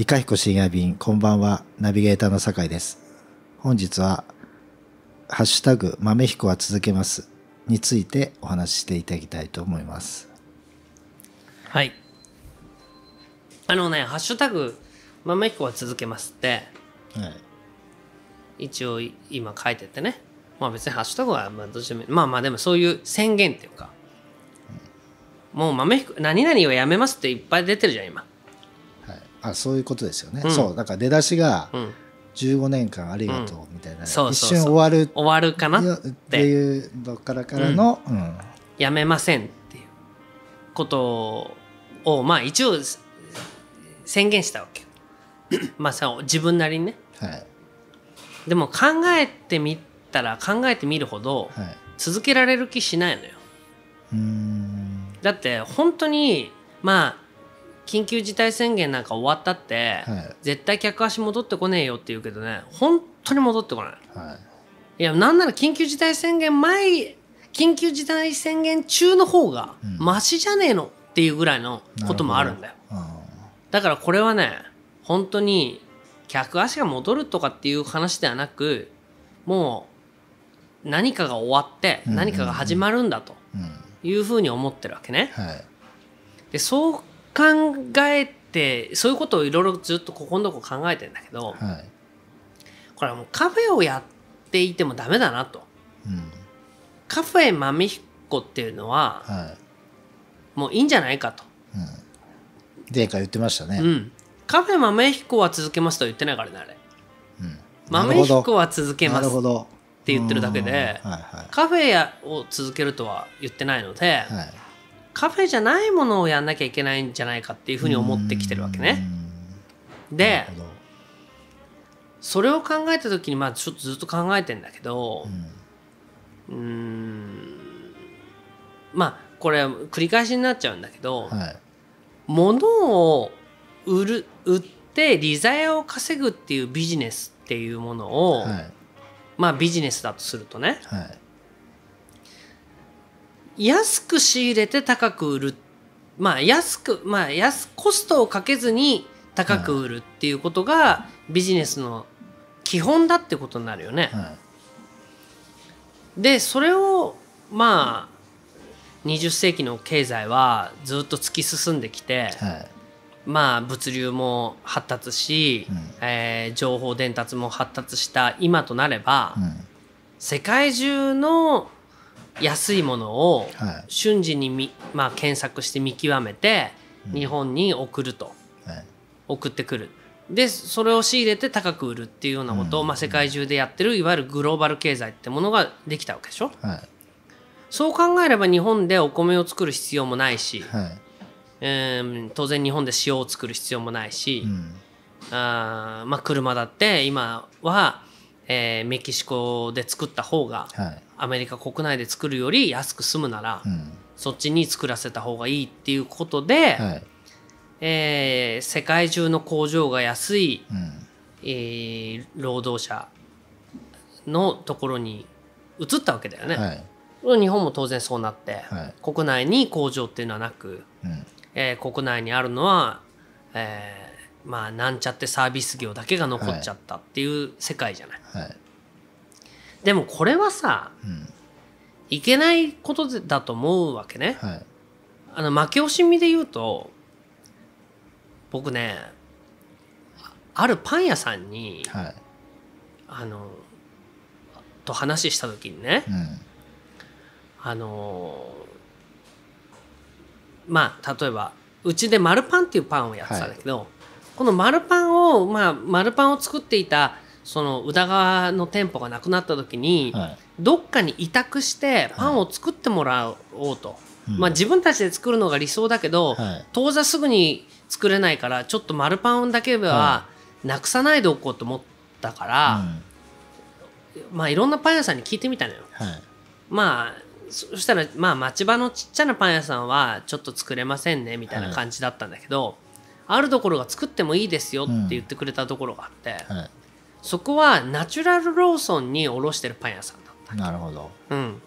いかひこ深夜便、こんばんは、ナビゲーターの酒井です。本日は、ハッシュタグ、豆彦は続けますについてお話ししていただきたいと思います。はいあのね「ハッシュタグ豆彦は続けます」ってはい。一応い今書いててねまあ別にハッシュタグはまあどうしてもまあまあでもそういう宣言っていうかもう豆彦何々をやめますっていっぱい出てるじゃん今はい、あそういうことですよね、うん。そうだから出だしがうん。15年間ありがとうみたいな、そう一そうそう瞬終わる終わるかな？よって。いうのからからの、うん。やめませんっていうことをまあ一応宣言したわけよ。まあさ自分なりにね。はい。でも考えてみたら考えてみるほどはい、続けられる気しないのよ。うーん。だって本当にまあ緊急事態宣言なんか終わったって、はい。絶対客足戻ってこねえよって言うけどね本当に戻ってこない。はい。いやなんなら緊急事態宣言前緊急事態宣言中の方がマシじゃねえのっていうぐらいのこともあるんだよ。あだからこれはね本当に客足が戻るとかっていう話ではなくもう何かが終わって何かが始まるんだというふうに思ってるわけね。はい。でそう考えてそういうことをいろいろずっとここのとこ考えてんだけどはい。これはもうカフェをやっていてもダメだなと。うん。カフェ豆彦っていうのははい。もういいんじゃないかと。前回言ってましたね、うん。カフェ豆彦は続けますとは言ってないからねあれ。うん。豆彦は続けますなるほど。って言ってるだけでうん。はいはカフェやを続けるとは言ってないので、いはいカフェじゃないものをやんなきゃいけないんじゃないかっていうふうに思ってきてるわけね。でそれを考えた時にまあちょっとずっと考えてんだけどうん。まあこれ繰り返しになっちゃうんだけど、はい。物を売る売って利ざやを稼ぐっていうビジネスっていうものを、はい。まあビジネスだとするとね。はい安く仕入れて高く売る。まあ安くまあ安コストをかけずに高く売るっていうことがビジネスの基本だってことになるよね。はい。でそれをまあ20世紀の経済はずっと突き進んできて、はい。まあ物流も発達し、うん。えー情報伝達も発達した今となれば、うん。世界中の安いものをはい。瞬時にみ、まあ、検索して見極めて日本に送ると。はい。送ってくる。でそれを仕入れて高く売るっていうようなことを、まあ、世界中でやってるいわゆるグローバル経済ってものができたわけでしょ。はい。そう考えれば日本でお米を作る必要もないし、はい。えー当然日本で塩を作る必要もないし、うん。あーまあ、車だって今は、えーメキシコで作った方がはいアメリカ国内で作るより安く済むなら、うん。そっちに作らせた方がいいっていうことで、はい。えー世界中の工場が安い、うん。えー労働者のところに移ったわけだよね。はい。日本も当然そうなって、はい。国内に工場っていうのはなく、うん。えー国内にあるのは、えーまあなんちゃってサービス業だけが残っちゃったっていう世界じゃない。はいでもこれはさうん。いけないことだと思うわけね。はい。あの負け惜しみで言うと僕ねああるパン屋さんにはい。あのと話した時にねうん。あのまあ例えばうちで丸パンっていうパンをやってたんだけど、この丸パンをまあ丸パンを作っていたその宇田川の店舗がなくなった時に、はい。どっかに委託してパンを作ってもらおうと、うん。まあ自分たちで作るのが理想だけど、はい。当座すぐに作れないからちょっと丸パンだけははなくさないでおこうと思ったから、まあいろんなパン屋さんに聞いてみたのよ。はい。まあそそしたらまあ町場のちっちゃなパン屋さんはちょっと作れませんねみたいな感じだったんだけど、あるところが作ってもいいですよって言ってくれたところがあって、はいそこはナチュラルローソンに卸してるパン屋さんだった。なるほど。うん、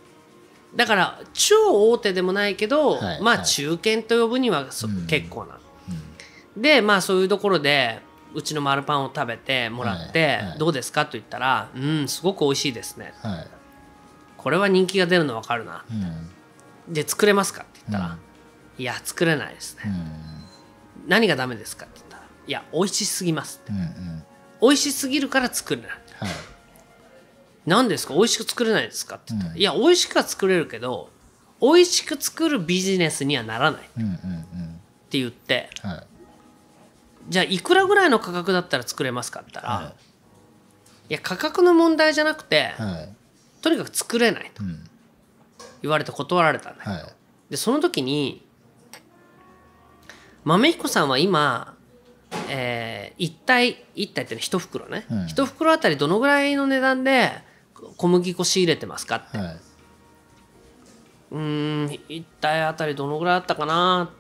だから超大手でもないけど、まあはい。はい中堅と呼ぶにはそうん。結構な。でまあそういうところでうちの丸パンを食べてもらって、はいはい。どうですか？と言ったら「うんすごく美味しいですね。はい。これは人気が出るの分かるな。うん。で作れますか?」って言ったら「うん。いや作れないですね、うん。何がダメですか?」って言ったら「いや美味しすぎます」って。うんうん美味しすぎるから作れない。はい。何ですか？美味しく作れないですか？って言ったら、うん。いや美味しくは作れるけど美味しく作るビジネスにはならない。って言ってはい。じゃあいくらぐらいの価格だったら作れますか？って言ったら、、はい。や価格の問題じゃなくて、はい。とにかく作れないとうん。言われて断られたんだよ、はい。でその時に豆彦さんは今、えー、1体1体ってね1袋ね、うん。1袋あたりどのぐらいの値段で小麦粉仕入れてますかって。はい。うーん1体あたりどのぐらいだったかな。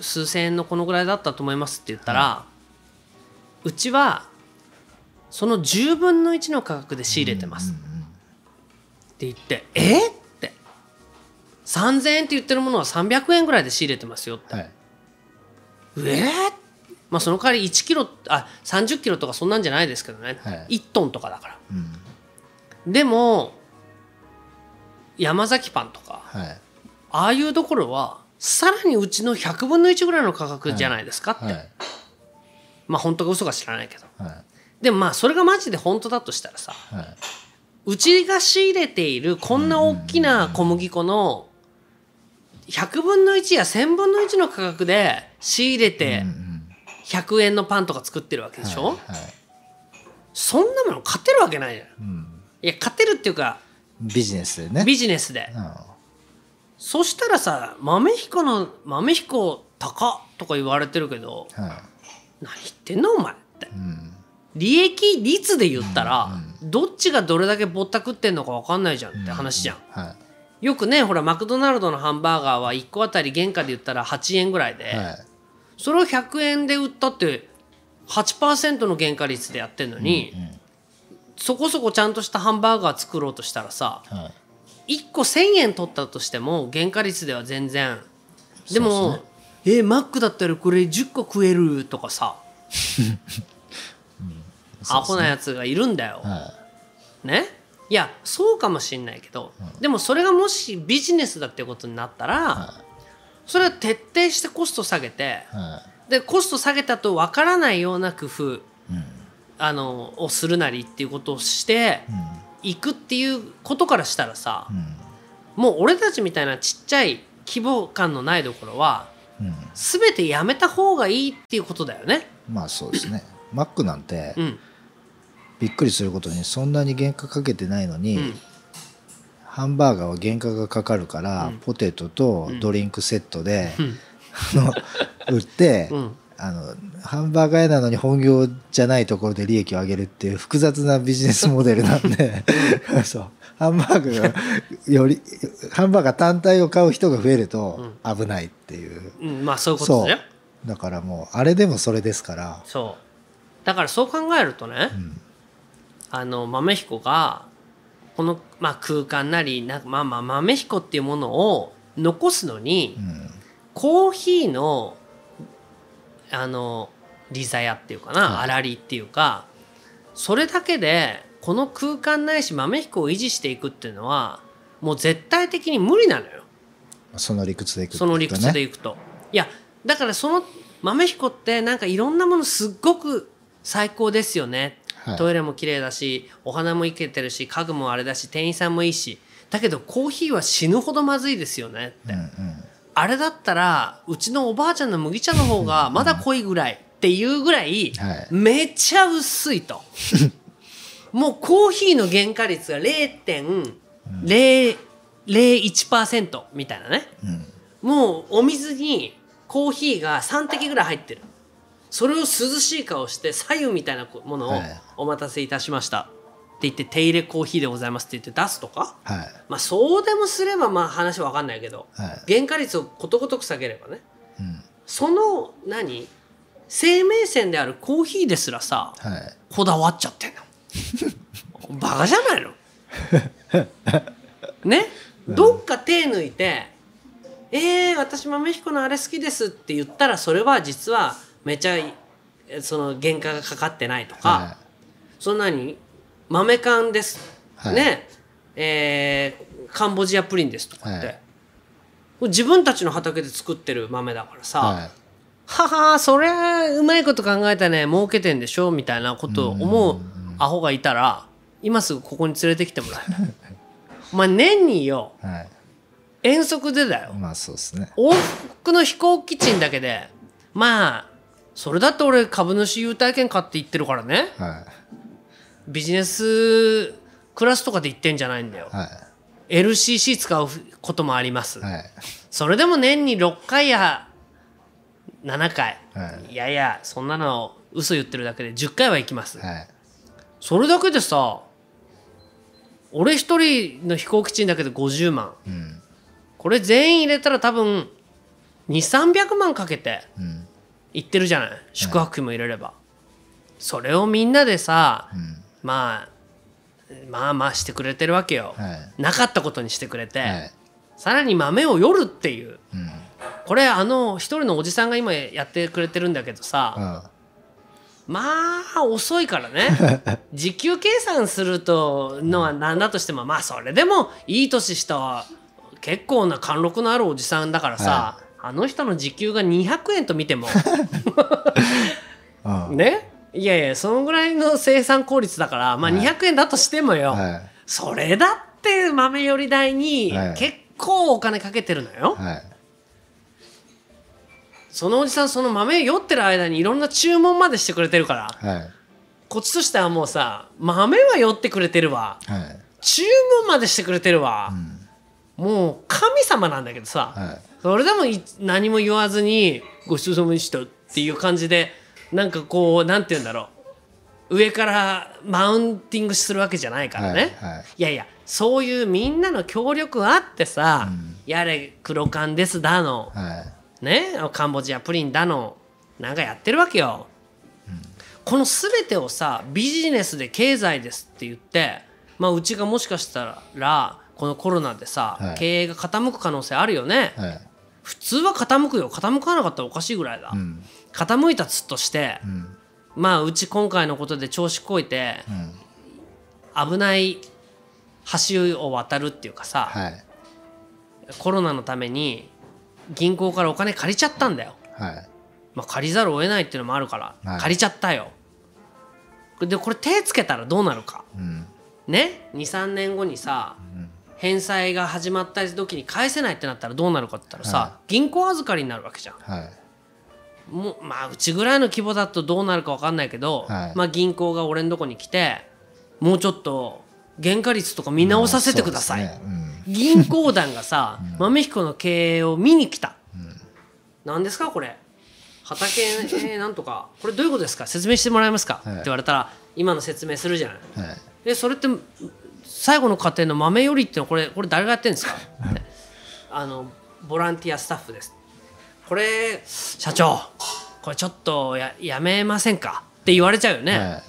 数千円のこのぐらいだったと思いますって言ったら、うちはその10分の1の価格で仕入れてます。って言って「えっ?」って。3000円って言ってるものは300円ぐらいで仕入れてますよって。はい。えーまあその代わり1キロあ30キロとかそんなんじゃないですけどね、はい。1トンとかだから。うん。でも山崎パンとかはい。ああいうところはさらにうちの100分の1ぐらいの価格じゃないですかって、はい。まあ本当か嘘か知らないけど。はい。でもまあそれがマジで本当だとしたらさはい。うちが仕入れているこんな大きな小麦粉の100分の1や1000分の1の価格で仕入れてうんうん100円のパンとか作ってるわけでしょ、はいはい。そんなもの勝てるわけないじゃん。うん。いや勝てるっていうかビジネスでね。ビジネスで。うん。そしたらさ豆彦の豆彦高とか言われてるけどは何言ってんのお前って。いうん。利益率で言ったら、どっちがどれだけぼったくってんのか分かんないじゃんって話じゃん、はい。よくねほらマクドナルドのハンバーガーは1個あたり原価で言ったら8円ぐらいで、はいそれを100円で売ったって8%の原価率でやってんのに、そこそこちゃんとしたハンバーガー作ろうとしたらさはい。1個1,000円取ったとしても原価率では全然。でもですえーマックだったらこれ10個食えるとかさ、アホなやつがいるんだよ。はね？いやそうかもしんないけど、でもそれがもしビジネスだってことになったら、はそれは徹底してコスト下げてでコスト下げたと分からないような工夫あのをするなりっていうことをしていくっていうことからしたらさ、うん。もう俺たちみたいなちっちゃい規模感のないところはうん。全てやめた方がいいっていうことだよね。まあそうですね。マックなんてうん。びっくりすることにそんなに原価かけてないのに、うんハンバーガーは原価がかかるから、うん。ポテトとドリンクセットで、うん。売って、うん。あのハンバーガー屋なのに本業じゃないところで利益を上げるっていう複雑なビジネスモデルなんで そう。ハンバーグがよりハンバーガー単体を買う人が増えると危ないっていう、うん、まあそういうことだよ。だからもうあれでもそれですから、そう。だからそう考えるとね、うん。あの豆彦がこの、まあ、空間なりな、まあ、まあ豆彦っていうものを残すのに、うん。コーヒーのあのリザヤっていうかな、はい。粗利っていうかそれだけでこの空間ないし豆彦を維持していくっていうのはもう絶対的に無理なのよ。その理屈でいくとその理屈でいくと。いやだからその豆彦ってなんかいろんなものすっごく最高ですよね、はいトイレも綺麗だしお花もいけてるし家具もあれだし店員さんもいいしだけどコーヒーは死ぬほどまずいですよねって、うんうん。あれだったらうちのおばあちゃんの麦茶の方がまだ濃いぐらいっていうぐらいはい。めっちゃ薄いと。もうコーヒーの原価率が0.001%みたいなね。うん。もうお水にコーヒーが3滴ぐらい入ってる。それを涼しい顔して左右みたいなものをはいお待たせいたしました。って言って手入れコーヒーでございますって言って出すとか？はい。まあそうでもすればまあ話は分かんないけどはい。原価率をことごとく下げればね。うん。その何？生命線であるコーヒーですらさはい。こだわっちゃってんの。バカじゃないの？ね？どっか手抜いて「えー、私豆彦のあれ好きです」って言ったらそれは実はめちゃえその原価がかかってないとか、はそんなに？豆缶です、はい。ね。えーカンボジアプリンですとかって、はい。自分たちの畑で作ってる豆だからさ、はい。ははそれはうまいこと考えたね。儲けてんでしょみたいなことを思うアホがいたら今すぐここに連れてきてもらえ お前年によはい。遠足でだよ。まあそうですね。往復の飛行機賃だけでまあそれだって俺株主優待券買って行ってるからね。はビジネスクラスとかで行ってんじゃないんだよ。い。は LCC 使うこともあります、いはい。それでも年に6回や7回、、はい。やいやそんなの嘘言ってるだけで10回は行きます、はい。それだけでさ俺一人の飛行機賃だけで50万。うん。これ全員入れたら多分2300万かけてうん。行ってるじゃない。宿泊費も入れれば、それをみんなでさ、うんまあまあまあしてくれてるわけよ、はい。なかったことにしてくれて、はい。さらに豆を夜っていう。うん。これあの一人のおじさんが今やってくれてるんだけどさ、あまあ遅いからね。時給計算するとのは何だとしてもまあそれでもいい年した結構な貫禄のあるおじさんだからさ、あの人の時給が200円と見ても。あ ね？いやいやそのぐらいの生産効率だからまあ200円だとしてもよ、はい。それだって豆より代にはい。結構お金かけてるのよ、はい。そのおじさんその豆酔ってる間にいろんな注文までしてくれてるから。はい。こっちとしてはもうさ豆は酔ってくれてるわ。はい。注文までしてくれてるわ、もう神様なんだけどさ、はい。それでもい何も言わずに「ごちそうさまでした」っていう感じでなんかこうなんて言うんだろう。上からマウンティングするわけじゃないからね、はいはい。いやいやそういうみんなの協力あってさ、やれ黒缶ですだの、はい。ねカンボジアプリンだの。なんかやってるわけよ、この全てをさビジネスで経済ですって言ってまあうちがもしかしたらこのコロナでさ、はい。経営が傾く可能性あるよね、はい。普通は傾くよ。傾かなかったらおかしいぐらいだ、うん傾いたつとして、うん。まあうち今回のことで調子こいてうん。危ない橋を渡るっていうかさ、はい。コロナのために銀行からお金借りちゃったんだよ。はい。まあ、借りざるを得ないっていうのもあるから、はい。借りちゃったよ。でこれ手つけたらどうなるか。うん。ね？23年後にさ、返済が始まった時に返せないってなったらどうなるかって言ったらさ、は銀行預かりになるわけじゃん。はいもうまあうちぐらいの規模だとどうなるか分かんないけど、はい。まあ銀行が俺のとこに来てもうちょっと原価率とか見直させてください、まあそうですね。銀行団がさ、豆彦の経営を見に来た、何ですかこれ？畑、えーなんとか。これどういうことですか？説明してもらえますか、はい。って言われたら今の説明するじゃない。うんはい。でそれって最後の過程の豆よりってのはこれこれ誰がやってるんですか？っ てあのボランティアスタッフですこれ社長これちょっとややめませんか？って言われちゃうよね、はい。っ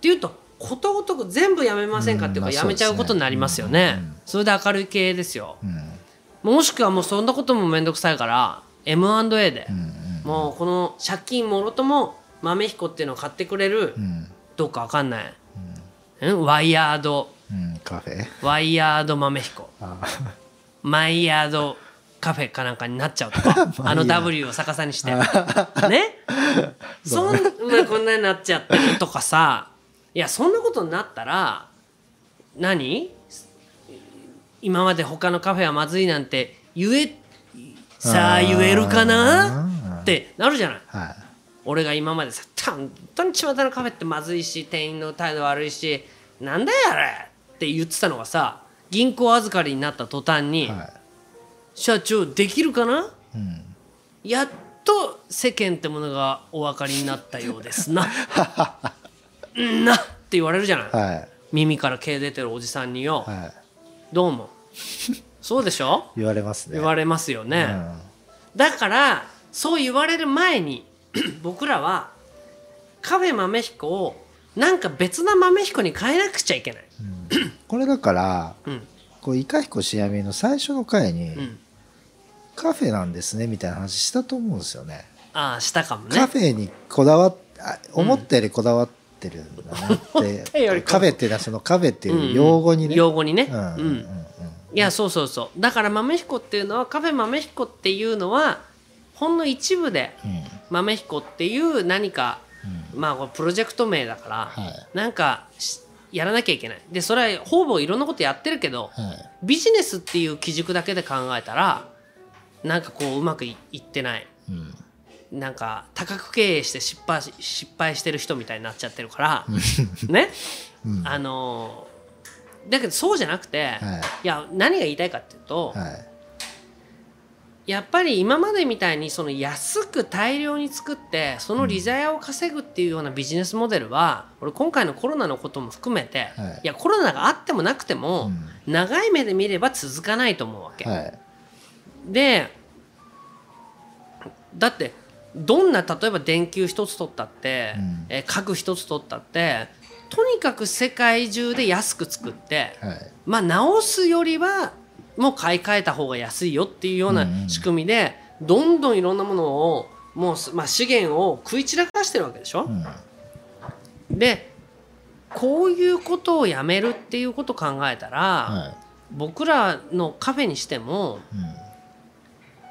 ていうとことごとく全部やめませんかっていうか、やめちゃうことになりますよね、それで明るい系ですよ、うん。もしくはもうそんなことも面倒くさいから M&A で、うんもうこの借金もろとも豆彦っていうのを買ってくれる、うん。どうかわかんない、うん、ワイヤード。うんカフェ。ワイヤード豆彦。あマイヤードカフェかなんかになっちゃうとか あの W を逆さにして。ね？そんなこんなになっちゃってるとかさいやそんなことになったら何？今まで他のカフェはまずいなんて言えさあ言えるかな？ってなるじゃない。はい。俺が今までさ本当に巷のカフェってまずいし店員の態度悪いしなんだよあれ！って言ってたのがさ銀行預かりになった途端に、は社長できるかな？いうん。やっと世間ってものがお分かりになったようですな。う んなって言われるじゃない、はい。耳から毛出てるおじさんによ、はい。どうもそうでしょ？言われますね。言われますよね、うん。だからそう言われる前に 僕らはカフェ豆彦をなんか別な豆彦に変えなくちゃいけない。これだからうん。こうイカヒコシヤミの最初の回にうん、カフェなんですねみたいな話したと思うんですよね。ああしたかもね。カフェにこだわっあ思ったよりこだわってるんだなって、たよりこカフェっていうのはそのカフェっていう用語にね、用語にね、うんうんうん。いやそうそうそう。だから豆彦っていうのはカフェ豆彦っていうのはほんの一部でうん。豆彦っていう何か、まあこれプロジェクト名だから、はい。なんかしやらなきゃいけない。でそれはほぼいろんなことやってるけど、はい。ビジネスっていう基軸だけで考えたらなんかこううまくいいってない。うん。なんか多角経営して失敗し失敗してる人みたいになっちゃってるから。ね、あのーだけどそうじゃなくて、はい。や何が言いたいかっていうと、はい。やっぱり今までみたいにその安く大量に作ってその利ザヤを稼ぐっていうようなビジネスモデルは俺今回のコロナのことも含めて、はい。い、やコロナがあってもなくても、長い目で見れば続かないと思うわけ。はいでだってどんな例えば電球一つ取ったって、うん。え家具一つ取ったってとにかく世界中で安く作って、はい。まあ直すよりはもう買い替えた方が安いよっていうよううんうなん。仕組みで、どんどんいろんなものをもうす、まあ、資源を食い散らかしてるわけでしょ？うん。でこういうことをやめるっていうことを考えたら、は僕らのカフェにしてもいうん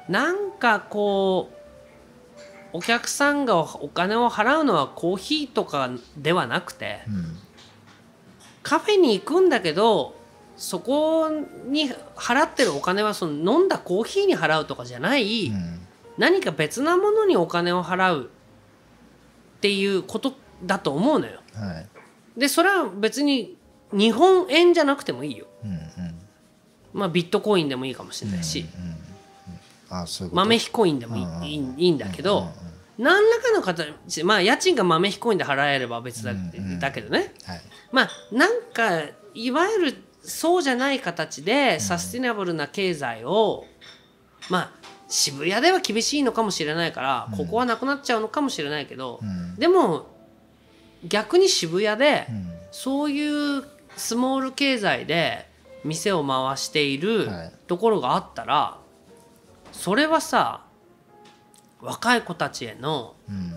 なんかこうお客さんがお金を払うのはコーヒーとかではなくてうんカフェに行くんだけどそこに払ってるお金はその飲んだコーヒーに払うとかじゃない、うん。何か別なものにお金を払うっていうことだと思うのよ。はい。でそれは別に日本円じゃなくてもいいよ。うんうん。まあビットコインでもいいかもしれないし、うんうん豆非コインでもいい,、いいいいんだけど、何らかの形まあ家賃が豆非コインで払えれば別だ,、だけどね。はい。まあなんかいわゆるそうじゃない形でサスティナブルな経済を、まあ渋谷では厳しいのかもしれないから、ここはなくなっちゃうのかもしれないけど、うん。でも逆に渋谷で、うん。そういうスモール経済で店を回しているはい。ところがあったら、それはさ若い子たちへのうん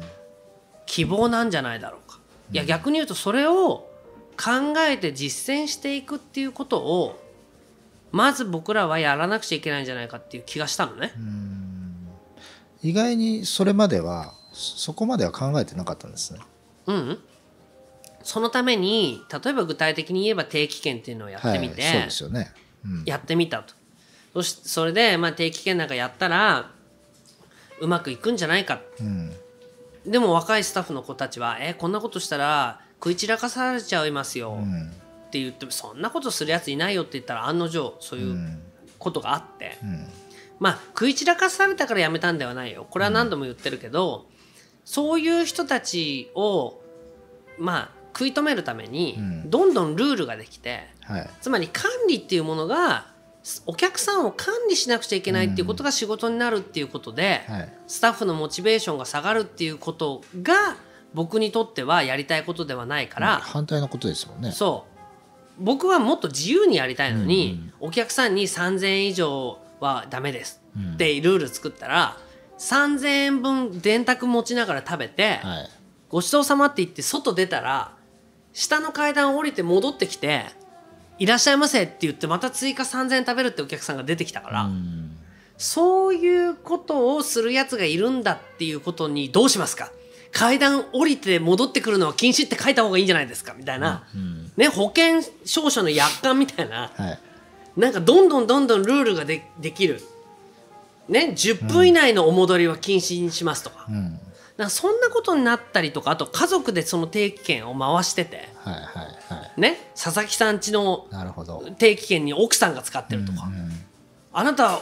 希望なんじゃないだろうか。いや逆に言うとそれを考えて実践していくっていうことをまず僕らはやらなくちゃいけないんじゃないかっていう気がしたのね。意外にそれまではそこまでは考えてなかったんですね。うん、そのために例えば具体的に言えば定期券っていうのをやってみて、はい、そうですよね、うん、やってみたとそしそれで、まあ、定期券なんかやったらうまくいくんじゃないか。うん。でも若いスタッフの子たちは「えこんなことしたら食い散らかされちゃいますよ」うん。って言ってそんなことするやついないよって言ったら案の定そういううんことがあって、うん。まあ食い散らかされたからやめたんではないよ。これは何度も言ってるけど、そういう人たちをまあ食い止めるためにうん。どんどんルールができて、はい。つまり管理っていうものがお客さんを管理しなくちゃいけないっていうことが仕事になるっていうことで、はい。スタッフのモチベーションが下がるっていうことが僕にとってはやりたいことではないから、反対のことですもんね。そう。僕はもっと自由にやりたいのに、お客さんに3,000円以上はダメですうん。ってルール作ったら3,000円分電卓持ちながら食べて、はい。ごちそうさまって言って外出たら下の階段降りて戻ってきて「いらっしゃいませ」って言ってまた追加3,000円食べるってお客さんが出てきたから、うん。そういうことをするやつがいるんだっていうことにどうしますか？階段降りて戻ってくるのは禁止って書いた方がいいんじゃないですかみたいな、うんね、保険証書の約款みたいな。はい。なんかどんどんどんどんルールがでできる、ね、10分以内のお戻りは禁止にしますとか,、うんかそんなことになったりとかあと家族でその定期券を回してて、はいはいはね、佐々木さん家の定期券に奥さんが使ってるとか、うん。あなた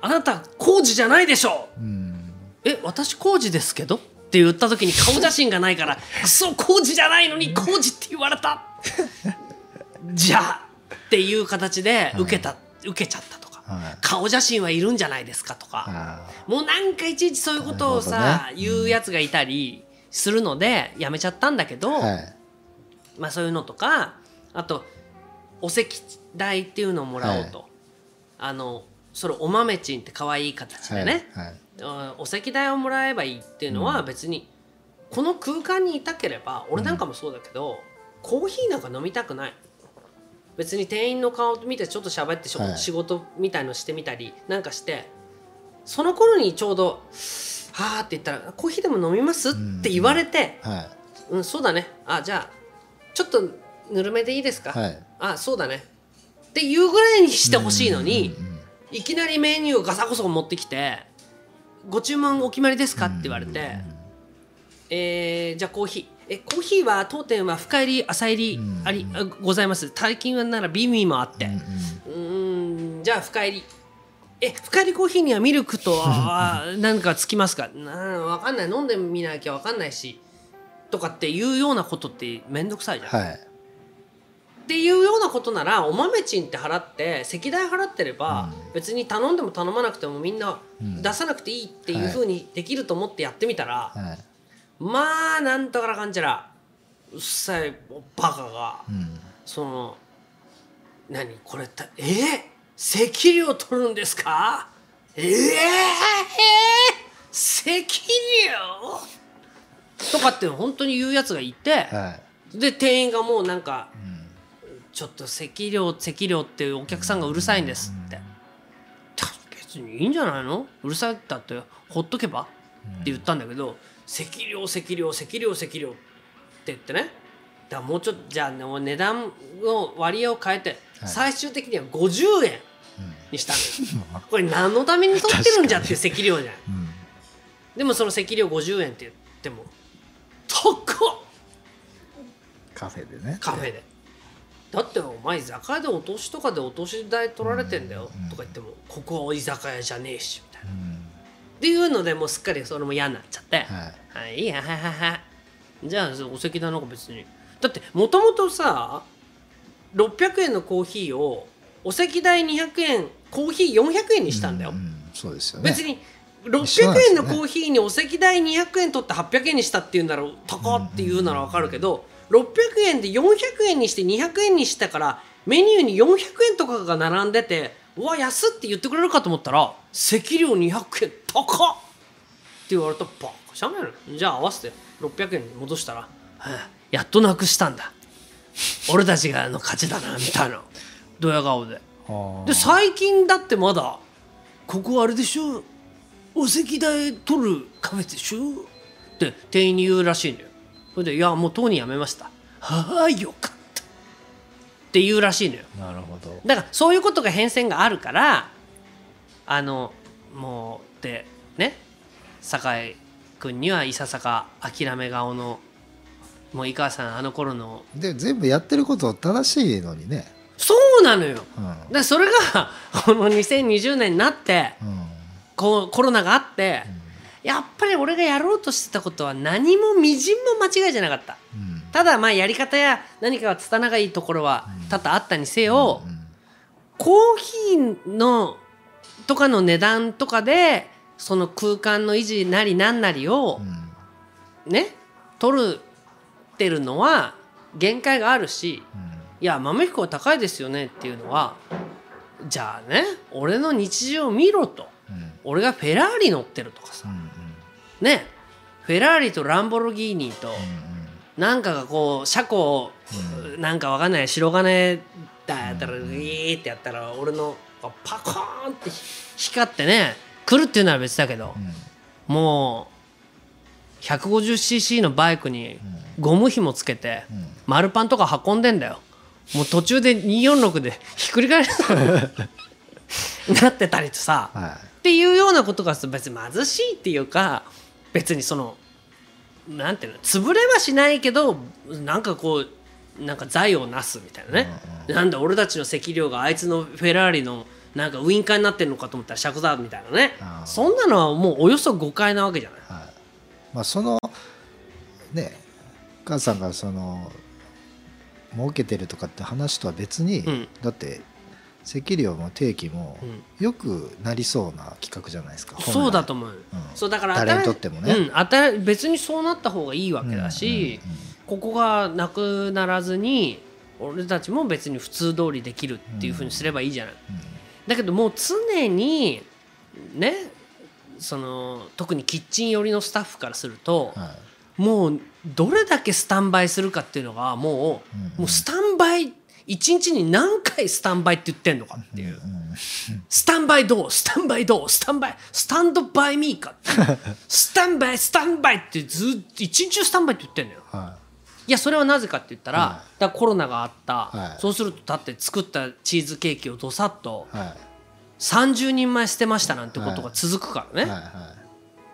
あなた工事じゃないでしょ。うん。え私工事ですけど？って言った時に顔写真がないから クソ工事じゃないのに工事って言われた。じゃあっていう形で受けた、受けちゃったはい。顔写真はいるんじゃないですかとか。あもうなんかいちいちそういうことをさ、ね。言うやつがいたりするのでやめちゃったんだけど、ーはい。まあそういうのとかあとお席代っていうのをもらおうと、あのそれお豆ちんって可愛い形でね、お席代をもらえばいいっていうのは別に、この空間にいたければ俺なんかもそうだけど、コーヒーなんか飲みたくない別に店員の顔見てちょっと喋ってしょ、はい。仕事みたいのしてみたりなんかしてその頃にちょうど「はあ」って言ったら「コーヒーでも飲みます?」って言われてはい「うん、そうだね。あじゃあちょっとぬるめでいいですか?はい。あそうだね」っていうぐらいにしてほしいのに、うんうんいきなりメニューをガサゴソ持ってきて「ご注文お決まりですか?」って言われて「えーじゃあコーヒーえコーヒーは当店は深入り浅入りうん。ありあございます。最近はならビミもあって。うんじゃあ深入り。え深入りコーヒーにはミルクとあ 何かつきますか？なわかんない。飲んでみなきゃわかんないし。とかっていうようなことってめんどくさいじゃん、はい。っていうようなことならお豆賃って払って席代払ってれば、別に頼んでも頼まなくてもみんなうん。出さなくていいっていうふうにできると思ってやってみたら、はいまあなんとからかんちゃら。うっさいバカが。うんその何？これたえ？ー、席料取るんですか？え？ー、席料とかって本当に言うやつがいて、はい。で店員がもうなんかうんちょっと席料席料ってお客さんがうるさいんですって。別にいいんじゃないの？うるさいったってほっとけば？って言ったんだけど席料席料席料席料って言ってね。だからもうちょっとじゃあ、ね、値段の割合を変えてはい。最終的には50円にしたのよ。これ何のために取ってるんじゃっていう席料じゃん。うん。でもその席料50円って言っても高っ。カフェでね。カフェで。だってお前居酒屋でお通しとかでお通し代取られてんだよ。うん。とか言ってもここは居酒屋じゃねえしみたいな。うんっていうのでもうすっかりそれも嫌になっちゃって。はい。はいいいやはいはいはい。じゃあお席代なんか別に。だってもともとさ600円のコーヒーをお席代200円コーヒー400円にしたんだよ、ううんそうですよね。別に一緒なん600ですよね円のコーヒーにお席代200円取って800円にしたっていうんなら高っていうなら分かるけど600円で400円にして200円にしたからメニューに400円とかが並んでてうわ安って言ってくれるかと思ったら席料200円高っ！って言われたらバカしゃべるじゃあ合わせて600円に戻したら、はあやっとなくしたんだ。俺たちがの勝ちだなみたいなドヤ顔で。で最近だってまだここあれでしょ？お席代取るカフェでしょ？って店員に言うらしいんだよ。それで「いやもう当にやめました」「はあよかった」って言うらしいのよ。なるほど。だからそういうことが変遷があるからあのもうでね酒井君にはいささか諦め顔のもう井川さんあの頃の。で全部やってること正しいのにね。そうなのよ。うん。でそれがこの2020年になってうん。こうコロナがあって、やっぱり俺がやろうとしてたことは何もみじんも間違いじゃなかった。うんただまあやり方や何かが拙いところは多々あったにせよ、うんコーヒーのとかの値段とかでその空間の維持なりなんなりをうん。ね取るってるのは限界があるしいや豆彦は高いですよねっていうのはじゃあね俺の日常を見ろと。うん。俺がフェラーリ乗ってるとかさ。ねフェラーリとランボルギーニとうんなんかがこう車庫なんかわかんない白金だやったらウィーってやったら俺のパコーンって光ってね来るっていうのは別だけどうん。もう 150cc のバイクにゴム紐つけてうん。丸パンとか運んでんだよ。もう途中で246でひっくり返る なってたりとさ。はっていうようなことが別に貧しいっていうか別にそのなんていうの潰れはしないけどなんかこうなんか財をなすみたいなね、なんだ俺たちの席料があいつのフェラーリのなんかウインカーになってるのかと思ったら尺だみたいなね。あーそんなのはもうおよそ誤解なわけじゃない。いはい。まあそのね母さんがその儲けてるとかって話とは別に、うん。だって席料も定期もうんよくなりそうな企画じゃないですか、本来そうだと思う、うんそうだから誰にとってもね。うん、新別にそうなった方がいいわけだし、うんうんここがなくならずに俺たちも別に普通通りできるっていうふうにすればいいじゃない。うん。だけどもう常にねその特にキッチン寄りのスタッフからすると、はもうどれだけスタンバイするかっていうのがもう,、もうスタンバイ一日に何回スタンバイって言ってんのかっていう、スタンバイどう？スタンバイどう？スタンバイ？スタンドバイミーかスタンバイ？スタンバイってずっと一日中スタンバイって言ってんのよ。はい。やそれはなぜかって言ったら,、はい。だコロナがあった、はい。そうするとだって作ったチーズケーキをどさっといはい。30人前捨てましたなんてことが続くからね、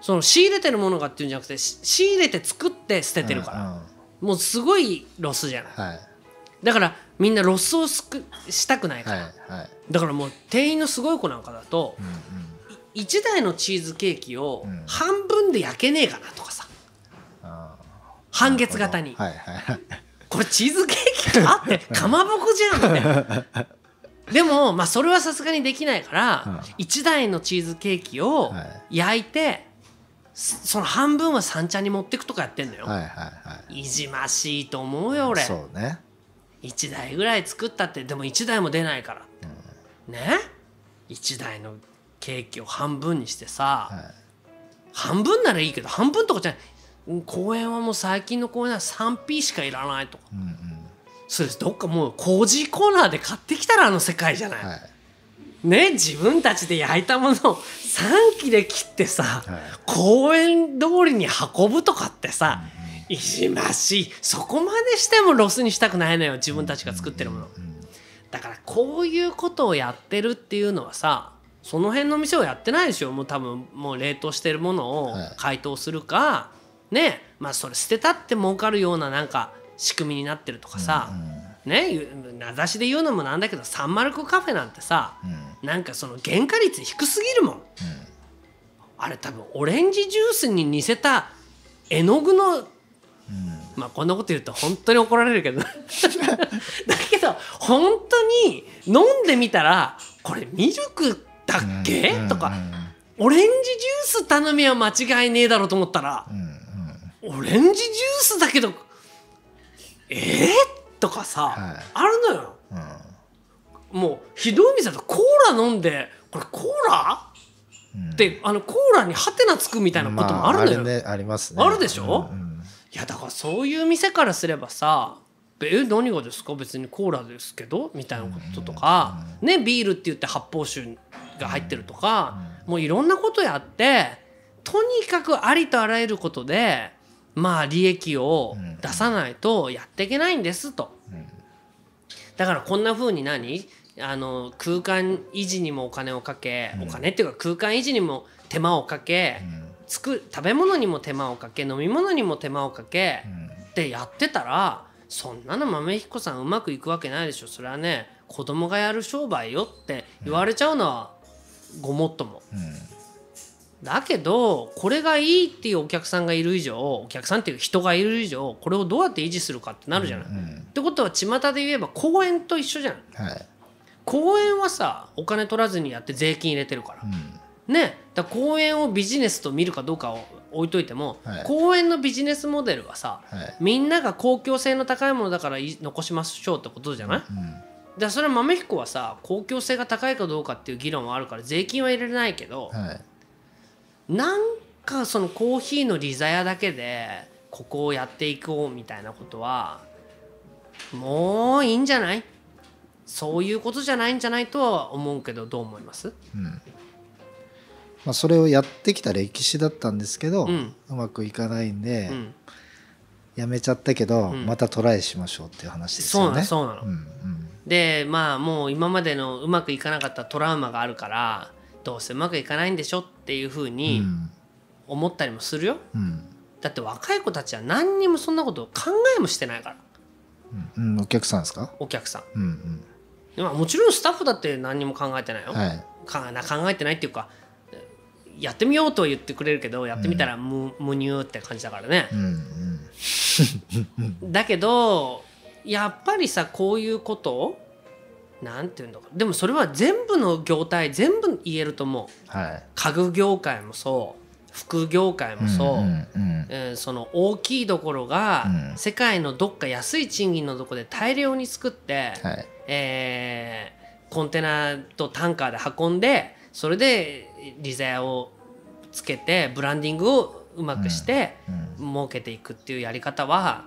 その仕入れてるものがっていうんじゃなくてし仕入れて作って捨ててるから、もうすごいロスじゃない。だからみんなロスをすくしたくないから、はいはい。だからもう店員のすごい子なんかだと、うんうん。1台のチーズケーキをん。半分で焼けねえかなとかさ。あ半月型に。ーはいはいはい。これチーズケーキかって。かまぼこじゃんってでもまあそれはさすがにできないから、うん。1台のチーズケーキをはい。焼いて、そその半分は三茶に持ってくとかやってんのよ、はいはいはい。いじましいと思うよ俺。そうね1台ぐらい作ったってでも1台も出ないから、ね？1台のケーキを半分にしてさ、はい。半分ならいいけど半分とかじゃない。うん公園はもう最近の公園は 3P しかいらないとか。うんうん。それどっかもう工事コーナーで買ってきたらあの世界じゃない、はい。ね？自分たちで焼いたものを3切れ切ってさ、はい。公園通りに運ぶとかってさ、いじましい。そこまでしてもロスにしたくないのよ自分たちが作ってるもの、だからこういうことをやってるっていうのはさその辺の店をやってないでしょもう多分もう冷凍してるものをはい。解凍するか、ね。まあそれ捨てたって儲かるようななんか仕組みになってるとかさ、ね。ゆ名指しで言うのもなんだけどサンマルクカフェなんてさ、なんかその原価率低すぎるもん、あれ多分オレンジジュースに似せた絵の具のまあこんなこと言うと本当に怒られるけど。だけど本当に飲んでみたらこれミルクだっけ、うん。とか、うん。オレンジジュース頼みは間違いねえだろうと思ったら、オレンジジュースだけどえー、とかさ、はい。あるのよ。うん。もうひどい店だとコーラ飲んでこれコーラ、ってあのコーラにハテナつくみたいなこともあるのよ、まあ、あれねありますね。あるでしょ？うんうんいやだからそういう店からすればさ「え何がですか？別にコーラですけど」みたいなこととか、ねビールって言って発泡酒が入ってるとか、もういろんなことやってとにかくありとあらゆることでまあ利益を出さないとやっていけないんですと。だからこんな風に何？あの空間維持にもお金をかけ、お金っていうか空間維持にも手間をかけ、つく食べ物にも手間をかけ飲み物にも手間をかけ、ってやってたらそんなの豆彦さんうまくいくわけないでしょそれはね子供がやる商売よって言われちゃうのはごもっとも。だけどこれがいいっていうお客さんがいる以上お客さんっていう人がいる以上これをどうやって維持するかってなるじゃない。ってことは巷で言えば公園と一緒じゃない。はい公園はさお金取らずにやって税金入れてるから。ねだ公園をビジネスと見るかどうかを置いといても、はい。公園のビジネスモデルはさ、はい。みんなが公共性の高いものだからい残しましょうってことじゃない、だからそれは豆彦はさ公共性が高いかどうかっていう議論はあるから税金は入れれないけど、はい。なんかそのコーヒーのリザヤだけでここをやっていこうみたいなことはもういいんじゃない？そういうことじゃないんじゃないとは思うけどどう思います？まあ、それをやってきた歴史だったんですけど、ううんまくいかないんで、うん。やめちゃったけど、ん。またトライしましょうっていう話ですそうなのよね。そうなの、うんうん。でまあもう今までのうまくいかなかったトラウマがあるからどうせうまくいかないんでしょっていうふうにうん。思ったりもするよ、うん。だって若い子たちは何にもそんなこと考えもしてないから。うん。うんお客さんですか、お客さん。うんうん。でまあもちろんスタッフだって何にも考えてないよ、はい。考えてないっていうかやってみようとは言ってくれるけどやってみたら無,、無乳って感じだからね。う、ん だけどやっぱりさこういうことをなんていうんだかでもそれは全部の業態全部言えると思う。はい。家具業界もそう。服業界もそう、うんうんえーその大きいところがうん。世界のどっか安い賃金のとこで大量に作って、はい。えーコンテナとタンカーで運んでそれでリザヤをつけてブランディングをうまくしてうん。儲けていくっていうやり方は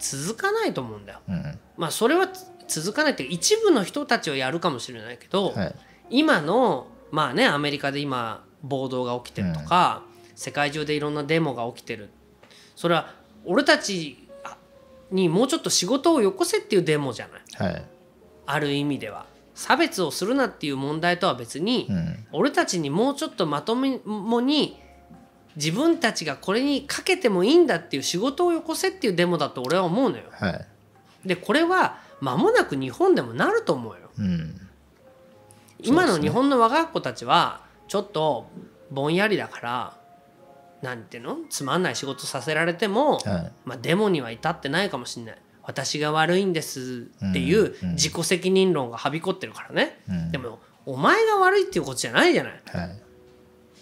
続かないと思うんだよ。うん。まあそれはつ続かないっていうか一部の人たちはやるかもしれないけど、はい。今のまあねアメリカで今暴動が起きてるとか、世界中でいろんなデモが起きてる。それは俺たちにもうちょっと仕事をよこせっていうデモじゃない？はい。ある意味では差別をするなっていう問題とは別に、うん。俺たちにもうちょっとまともに自分たちがこれにかけてもいいんだっていう仕事をよこせっていうデモだと俺は思うのよ。はい。でこれは間もなく日本でもなると思うよ。うん。今の日本の若い子たちはちょっとぼんやりだからなんていうの？つまんない仕事させられても、はい。まあ、デモには至ってないかもしれない私が悪いんですっていう自己責任論がはびこってるからね、うん。でもお前が悪いっていうことじゃないじゃない。はい。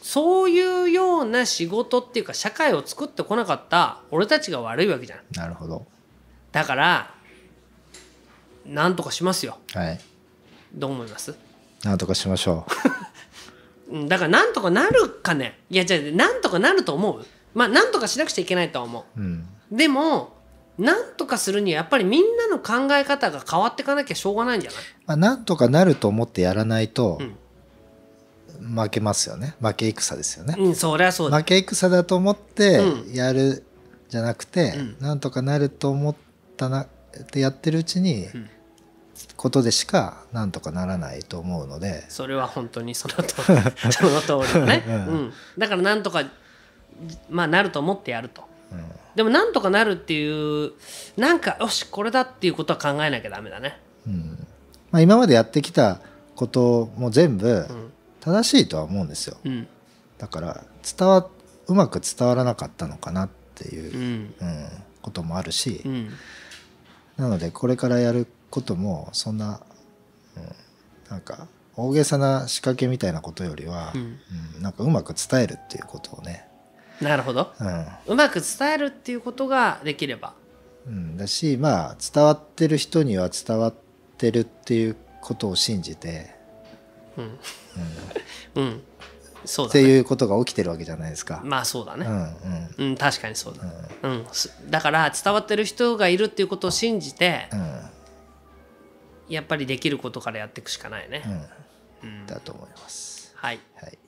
そういうような仕事っていうか社会を作ってこなかった俺たちが悪いわけじゃん。なるほど。だからなんとかしますよ。はい。どう思います？なんとかしましょう。んだからなんとかなるかね。いやじゃあなんとかなると思う？まあなんとかしなくちゃいけないとは思う。うん。うでもなんとかするにはやっぱりみんなの考え方が変わっていかなきゃしょうがないんじゃない？まあなんとかなると思ってやらないとうん。負けますよね。負け戦ですよね。うんそりゃそうだ。負け戦だと思ってうやるじゃなくて、うん。なんとかなると思ったなってやってるうちに、ん。ことでしかなんとかならないと思うので、それは本当にその通り。その通りだね、う うんん、だからなんとかまあなると思ってやると。うんでもなんとかなるっていうなんかよしこれだっていうことは考えなきゃダメだね。うん。まあ、今までやってきたことも全部ん正しいとは思うんですよ。うん。だから伝わうまく伝わらなかったのかなっていうう、ん。うんこともあるし、うん。なのでこれからやることもそんな、うん、なんか大げさな仕掛けみたいなことよりは、ううんんなんかうまく伝えるっていうことをね、なるほど。うん。うまく伝えるっていうことができれば。うん、だしまあ伝わってる人には伝わってるっていうことを信じて、うん。うん。そうっていうことが起きてるわけじゃないですか。まあそうだね。うんうん。うん確かにそうだ。うん。すだから伝わってる人がいるっていうことを信じてうん。やっぱりできることからやっていくしかないね。うん。だと思います。はい。はい